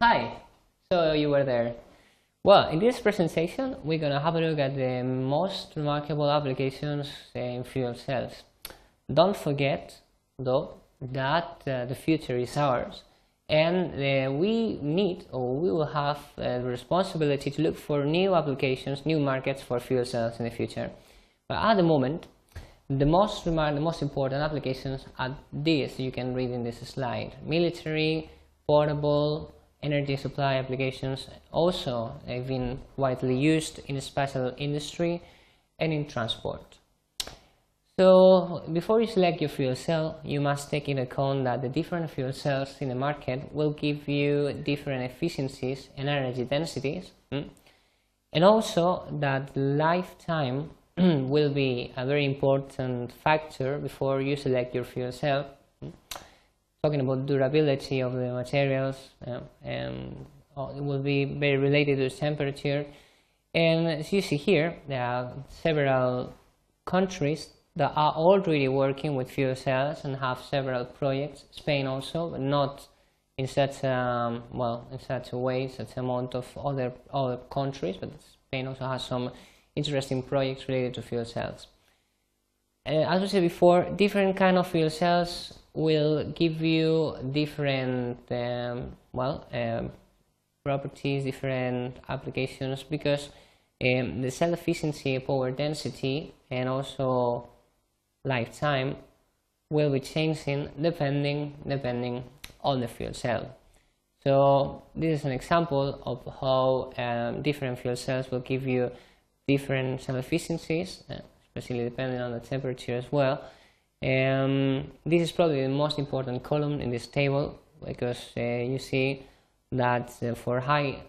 Hi, so you were there. Well, in this presentation, we're going to have a look at the most remarkable applications in fuel cells. Don't forget, though, that uh, the future is ours and uh, we need or we will have uh, the responsibility to look for new applications, new markets for fuel cells in the future. But at the moment, the most the most important applications are these you can read in this slide: military, portable, energy supply applications. Also, have been widely used in the special industry and in transport. So before you select your fuel cell, you must take into account that the different fuel cells in the market will give you different efficiencies and energy densities. Hmm? And also that lifetime will be a very important factor before you select your fuel cell. Talking about durability of the materials, uh, and it will be very related to temperature. And as you see here, there are several countries that are already working with fuel cells and have several projects. Spain also, but not in such um, well in such a way, such amount of other other countries. But Spain also has some interesting projects related to fuel cells. Uh, as we said before, different kind of fuel cells will give you different um, well um, properties, different applications because um, the cell efficiency, power density, and also lifetime will be changing depending depending on the fuel cell. So this is an example of how um, different fuel cells will give you different cell efficiencies, uh, especially depending on the temperature as well. Um, this is probably the most important column in this table because uh, you see that uh, for high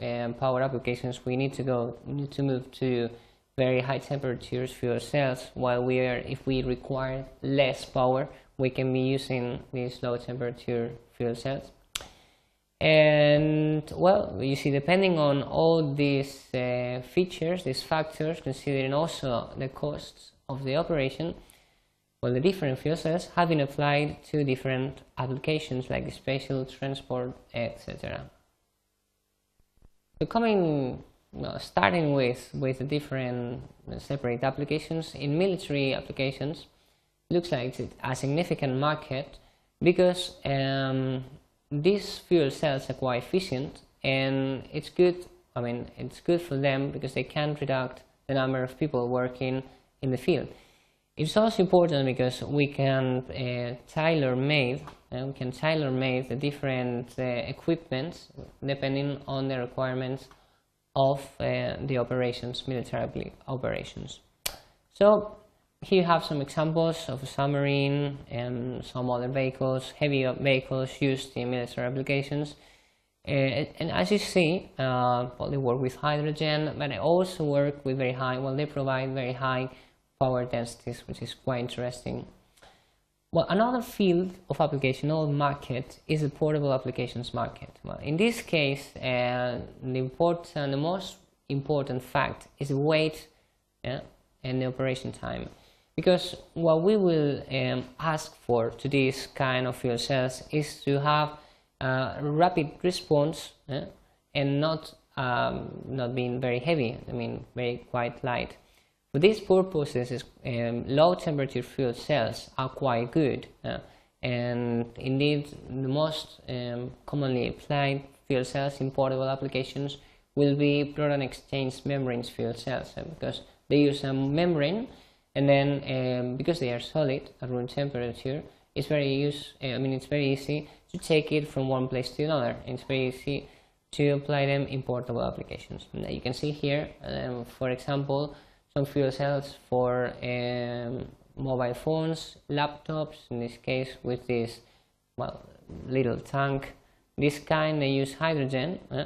um, power applications we need to go need to move to very high temperatures fuel cells while we are if we require less power we can be using these low temperature fuel cells and well you see depending on all these uh, features these factors considering also the costs of the operation well the different fuel cells have been applied to different applications like spatial transport etc so coming starting with with the different separate applications in military applications looks like a significant market because um, these fuel cells are quite efficient and it's good I mean it's good for them because they can reduce the number of people working in the field it's also important because we can uh, tailor made uh, we can tailor made the different uh, equipments depending on the requirements of uh, the operations, military operations. So here you have some examples of a submarine and some other vehicles, heavy vehicles used in military applications. Uh, and as you see, uh, well, they work with hydrogen, but they also work with very high, well, they provide very high power densities, which is quite interesting. Well, another field of application or market is the portable applications market. Well, in this case, uh, the important, the most important fact is the weight yeah, and the operation time. Because what we will um, ask for to this kind of fuel cells is to have a rapid response yeah, and not um, not being very heavy. I mean, very quite light. For these purposes, um, low temperature fuel cells are quite good. Uh, and indeed, the most um, commonly applied fuel cells in portable applications will be proton exchange membranes fuel cells uh, because they use a membrane and then um, because they are solid at room temperature, it's very use. Uh, I mean, it's very easy to take it from one place to another. It's very easy to apply them in portable applications. Now you can see here, um, for example, some fuel cells for um, mobile phones, laptops, in this case with this well, little tank. This kind they use hydrogen uh,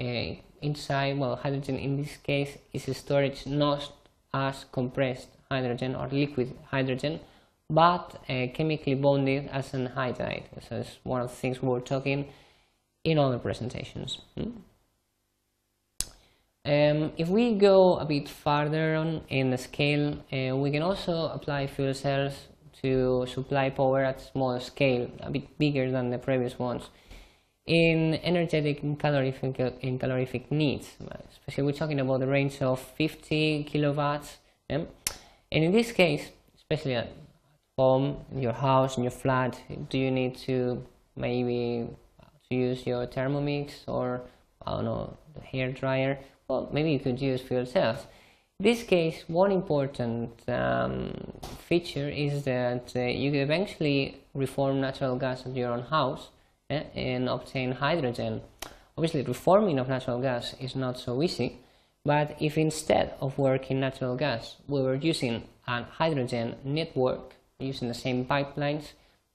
uh, inside, well hydrogen in this case is a storage not as compressed hydrogen or liquid hydrogen but uh, chemically bonded as an hydride. So it's one of the things we were talking in other presentations. Hmm? Um, if we go a bit farther on in the scale, uh, we can also apply fuel cells to supply power at small scale, a bit bigger than the previous ones. in energetic and calorific, in calorific needs. Especially we're talking about the range of 50 kilowatts. Yeah? And in this case, especially at home, in your house, in your flat, do you need to maybe to use your Thermomix or I don't know the hair dryer? Well, maybe you could use for cells. In this case, one important um, feature is that uh, you could eventually reform natural gas at your own house eh, and obtain hydrogen. Obviously, reforming of natural gas is not so easy, but if instead of working natural gas, we were using a hydrogen network using the same pipelines,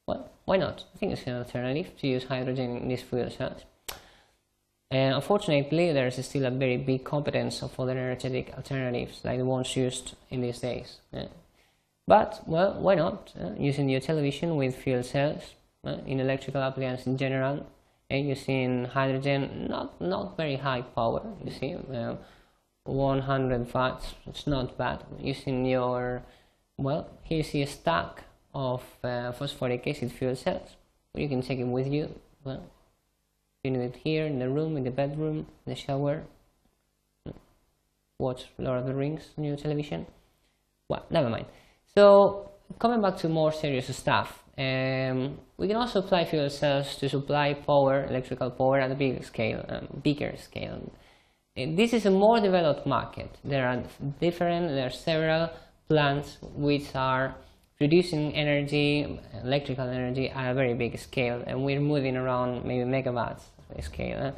well, why not? I think it's an alternative to use hydrogen in these fuel cells. And unfortunately, there is still a very big competence of other energetic alternatives like the ones used in these days. Yeah. But, well, why not? Uh, using your television with fuel cells uh, in electrical appliances in general, and using hydrogen, not, not very high power, you see, uh, 100 watts, it's not bad. Using your, well, here's a stack of uh, phosphoric acid fuel cells. You can take it with you. Well, you need it here in the room, in the bedroom, in the shower. Watch Lord of the Rings on your television. Well, never mind. So coming back to more serious stuff, um, we can also apply fuel cells to supply power, electrical power at a bigger scale, um, bigger scale. This is a more developed market. There are different, there are several plants which are producing energy, electrical energy at a very big scale, and we're moving around maybe megawatts scale.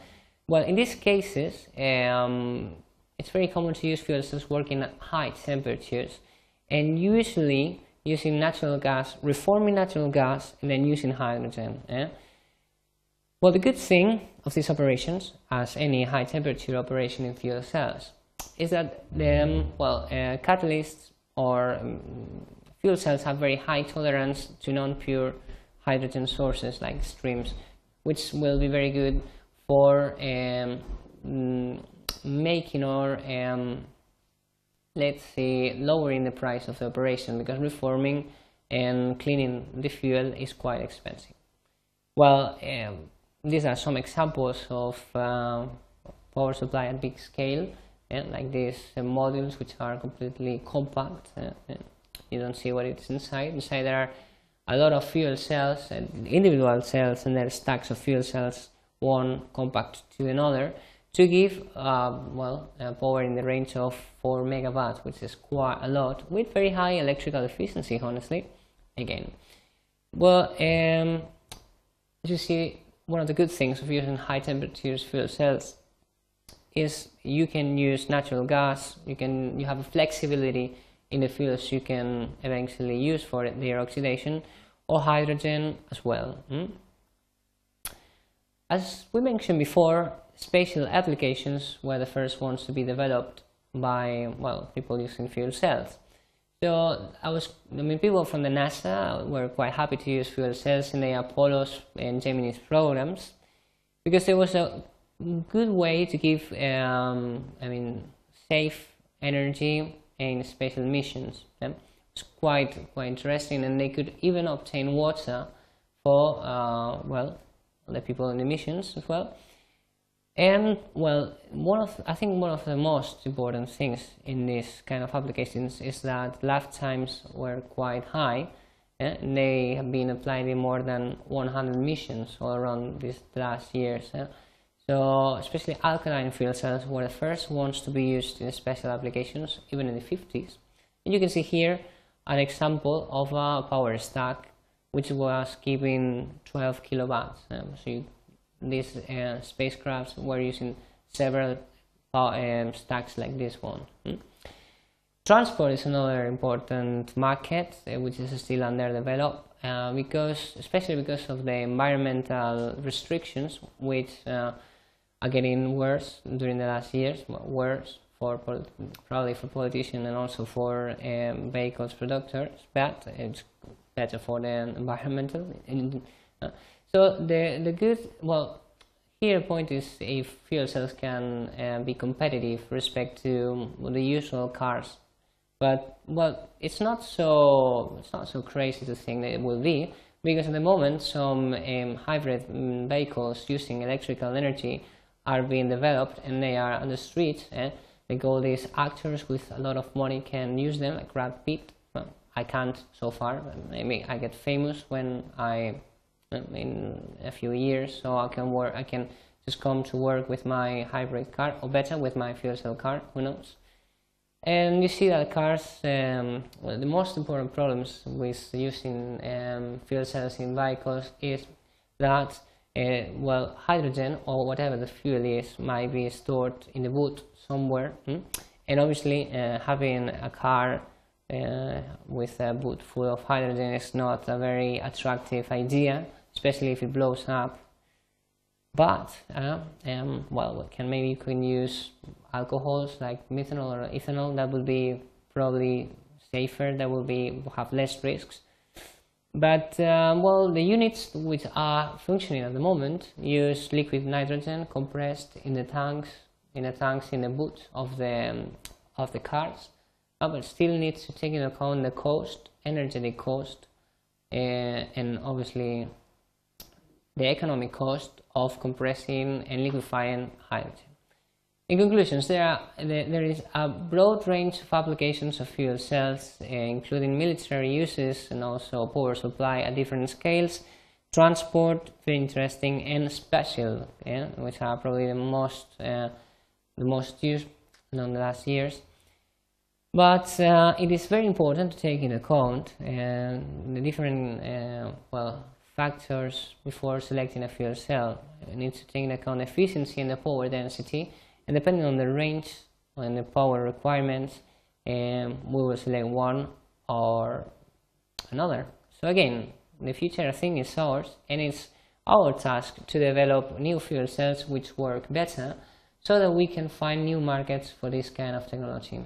Well, in these cases, um, it's very common to use fuel cells working at high temperatures, and usually using natural gas, reforming natural gas, and then using hydrogen. Well, the good thing of these operations, as any high temperature operation in fuel cells, is that the um, well uh, catalysts or um, fuel cells have very high tolerance to non-pure hydrogen sources like streams, which will be very good for um, mm, making or um, let's say lowering the price of the operation because reforming and cleaning the fuel is quite expensive. Well, um, these are some examples of uh, power supply at big scale, and like these uh, modules which are completely compact. Uh, you don't see what is inside. Inside there are a lot of fuel cells and individual cells, and there are stacks of fuel cells, one compact to another, to give uh, well uh, power in the range of 4 megawatts, which is quite a lot, with very high electrical efficiency. Honestly, again, well, um, as you see, one of the good things of using high temperatures fuel cells is you can use natural gas. You can you have a flexibility in the fuels you can eventually use for their oxidation or hydrogen as well. Hmm? As we mentioned before, spatial applications were the first ones to be developed by well people using fuel cells. So I was, I mean, people from the NASA were quite happy to use fuel cells in the Apollo's and Gemini's programs because it was a good way to give, um, I mean, safe energy in spatial missions. It's quite quite interesting, and they could even obtain water for uh, well the people in the missions as well. And well, one of I think one of the most important things in this kind of applications is that lifetimes were quite high. Eh? They have been applied in more than 100 missions all around these last years. Eh? So especially alkaline fuel cells were the first ones to be used in special applications, even in the 50s. And you can see here an example of a power stack which was giving 12 kilowatts. Um, so you, these uh, spacecrafts were using several um, stacks like this one. Hmm? Transport is another important market uh, which is still underdeveloped uh, because, especially because of the environmental restrictions which uh, are getting worse during the last years, worse for probably for politicians and also for um, vehicles producers, but it's better for the environmental. Uh, so the the good well here point is if fuel cells can uh, be competitive respect to the usual cars, but well it's not so it's not so crazy to think that it will be because at the moment some um, hybrid um, vehicles using electrical energy are being developed and they are on the street and eh? the goal is actors with a lot of money can use them like Brad Pitt well, I can't so far maybe I get famous when I in a few years so I can work I can just come to work with my hybrid car or better with my fuel cell car who knows and you see that cars um, well, the most important problems with using um, fuel cells in vehicles is that uh, well hydrogen or whatever the fuel is might be stored in the boot somewhere hmm? and obviously uh, having a car uh, with a boot full of hydrogen is not a very attractive idea especially if it blows up. But uh, um, well can maybe you can use alcohols like methanol or ethanol. That would be probably safer. That will be have less risks. But um, well the units which are functioning at the moment use liquid nitrogen compressed in the tanks in the tanks in the boot of the um, of the cars. Uh, but still needs to take into account the cost energetic cost uh, and obviously the economic cost of compressing and liquefying hydrogen. In conclusions, there, are, there is a broad range of applications of fuel cells, uh, including military uses and also power supply at different scales, transport, very interesting, and special, yeah, which are probably the most, uh, the most used in the last years. But uh, it is very important to take into account uh, the different, uh, well, factors before selecting a fuel cell. You need to take into account efficiency and the power density, and depending on the range and the power requirements, um, we will select one or another. So again, the future I think is ours, and it's our task to develop new fuel cells which work better so that we can find new markets for this kind of technology.